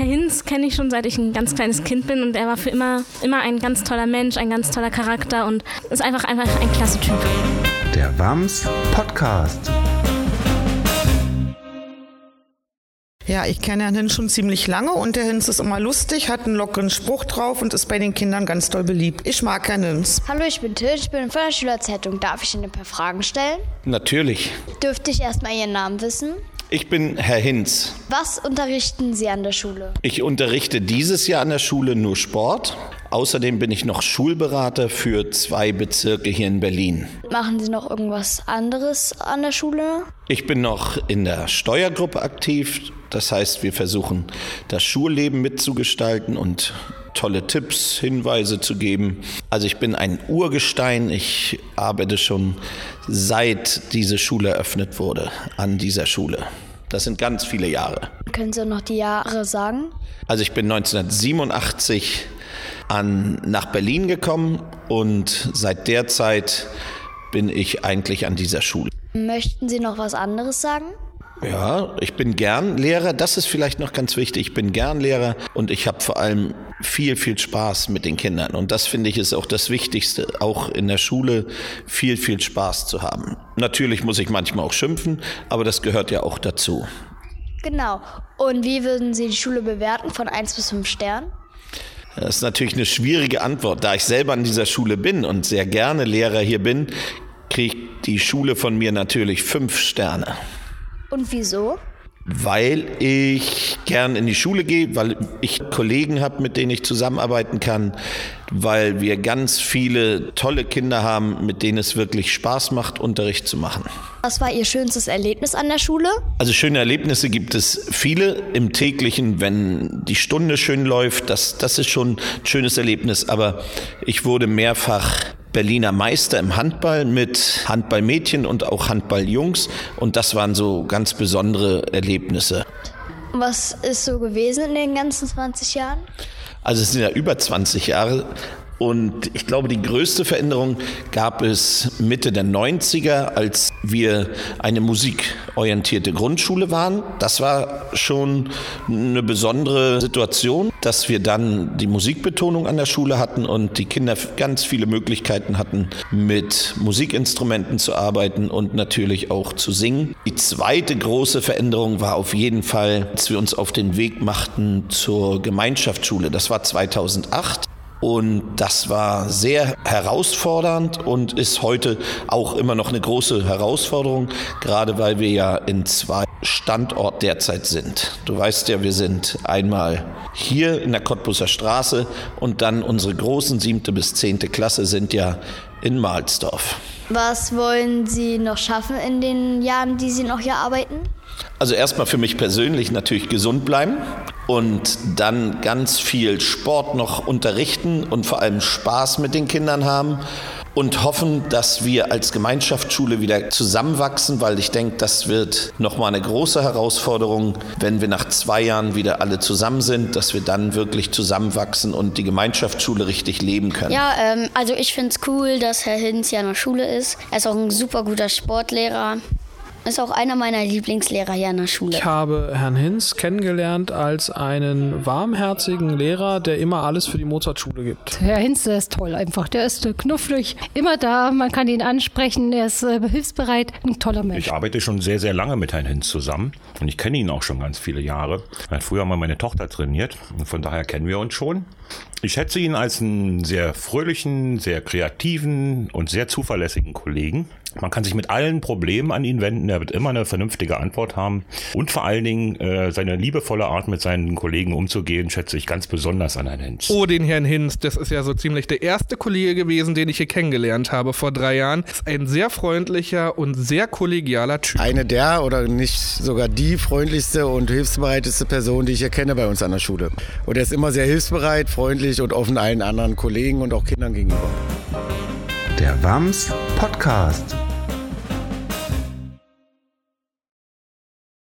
Herr Hinz kenne ich schon seit ich ein ganz kleines Kind bin und er war für immer, immer ein ganz toller Mensch, ein ganz toller Charakter und ist einfach, einfach ein klasse Typ. Der WAMS Podcast. Ja, ich kenne Herrn Hinz schon ziemlich lange und der Hinz ist immer lustig, hat einen lockeren Spruch drauf und ist bei den Kindern ganz doll beliebt. Ich mag Herrn Hinz. Hallo, ich bin Till, ich bin von der Schülerzeitung. Darf ich Ihnen ein paar Fragen stellen? Natürlich. Dürfte ich erstmal Ihren Namen wissen? Ich bin Herr Hinz. Was unterrichten Sie an der Schule? Ich unterrichte dieses Jahr an der Schule nur Sport. Außerdem bin ich noch Schulberater für zwei Bezirke hier in Berlin. Machen Sie noch irgendwas anderes an der Schule? Ich bin noch in der Steuergruppe aktiv. Das heißt, wir versuchen, das Schulleben mitzugestalten und tolle Tipps, Hinweise zu geben. Also ich bin ein Urgestein. Ich arbeite schon seit diese Schule eröffnet wurde an dieser Schule. Das sind ganz viele Jahre. Können Sie noch die Jahre sagen? Also ich bin 1987 an, nach Berlin gekommen und seit der Zeit bin ich eigentlich an dieser Schule. Möchten Sie noch was anderes sagen? Ja, ich bin gern Lehrer. Das ist vielleicht noch ganz wichtig. Ich bin gern Lehrer und ich habe vor allem viel, viel Spaß mit den Kindern. Und das finde ich ist auch das Wichtigste, auch in der Schule viel, viel Spaß zu haben. Natürlich muss ich manchmal auch schimpfen, aber das gehört ja auch dazu. Genau. Und wie würden Sie die Schule bewerten von 1 bis 5 Sternen? Das ist natürlich eine schwierige Antwort. Da ich selber an dieser Schule bin und sehr gerne Lehrer hier bin, kriegt die Schule von mir natürlich fünf Sterne. Und wieso? Weil ich gern in die Schule gehe, weil ich Kollegen habe, mit denen ich zusammenarbeiten kann, weil wir ganz viele tolle Kinder haben, mit denen es wirklich Spaß macht, Unterricht zu machen. Was war Ihr schönstes Erlebnis an der Schule? Also schöne Erlebnisse gibt es viele im täglichen, wenn die Stunde schön läuft, das, das ist schon ein schönes Erlebnis, aber ich wurde mehrfach Berliner Meister im Handball mit Handballmädchen und auch Handballjungs und das waren so ganz besondere Erlebnisse. Was ist so gewesen in den ganzen 20 Jahren? Also es sind ja über 20 Jahre. Und ich glaube, die größte Veränderung gab es Mitte der 90er, als wir eine musikorientierte Grundschule waren. Das war schon eine besondere Situation, dass wir dann die Musikbetonung an der Schule hatten und die Kinder ganz viele Möglichkeiten hatten, mit Musikinstrumenten zu arbeiten und natürlich auch zu singen. Die zweite große Veränderung war auf jeden Fall, als wir uns auf den Weg machten zur Gemeinschaftsschule. Das war 2008. Und das war sehr herausfordernd und ist heute auch immer noch eine große Herausforderung, gerade weil wir ja in zwei Standorten derzeit sind. Du weißt ja, wir sind einmal hier in der Cottbuser Straße und dann unsere großen siebte bis zehnte Klasse sind ja in Mahlsdorf. Was wollen Sie noch schaffen in den Jahren, die Sie noch hier arbeiten? Also erstmal für mich persönlich natürlich gesund bleiben und dann ganz viel Sport noch unterrichten und vor allem Spaß mit den Kindern haben und hoffen, dass wir als Gemeinschaftsschule wieder zusammenwachsen, weil ich denke, das wird nochmal eine große Herausforderung, wenn wir nach zwei Jahren wieder alle zusammen sind, dass wir dann wirklich zusammenwachsen und die Gemeinschaftsschule richtig leben können. Ja, ähm, also ich finde es cool, dass Herr Hinz ja in der Schule ist. Er ist auch ein super guter Sportlehrer. Ist auch einer meiner Lieblingslehrer hier an der Schule. Ich habe Herrn Hinz kennengelernt als einen warmherzigen Lehrer, der immer alles für die Mozartschule gibt. Herr Hinz, der ist toll einfach. Der ist äh, knuffrig, immer da, man kann ihn ansprechen, er ist äh, hilfsbereit, ein toller Mensch. Ich arbeite schon sehr, sehr lange mit Herrn Hinz zusammen und ich kenne ihn auch schon ganz viele Jahre. Er hat früher mal meine Tochter trainiert und von daher kennen wir uns schon. Ich schätze ihn als einen sehr fröhlichen, sehr kreativen und sehr zuverlässigen Kollegen. Man kann sich mit allen Problemen an ihn wenden, er wird immer eine vernünftige Antwort haben. Und vor allen Dingen äh, seine liebevolle Art, mit seinen Kollegen umzugehen, schätze ich ganz besonders an Herrn Hinz. Oh, den Herrn Hinz, das ist ja so ziemlich der erste Kollege gewesen, den ich hier kennengelernt habe vor drei Jahren. Ist ein sehr freundlicher und sehr kollegialer Typ. Eine der oder nicht sogar die freundlichste und hilfsbereiteste Person, die ich hier kenne bei uns an der Schule. Und er ist immer sehr hilfsbereit, freundlich und offen allen anderen Kollegen und auch Kindern gegenüber. Der WAMS Podcast.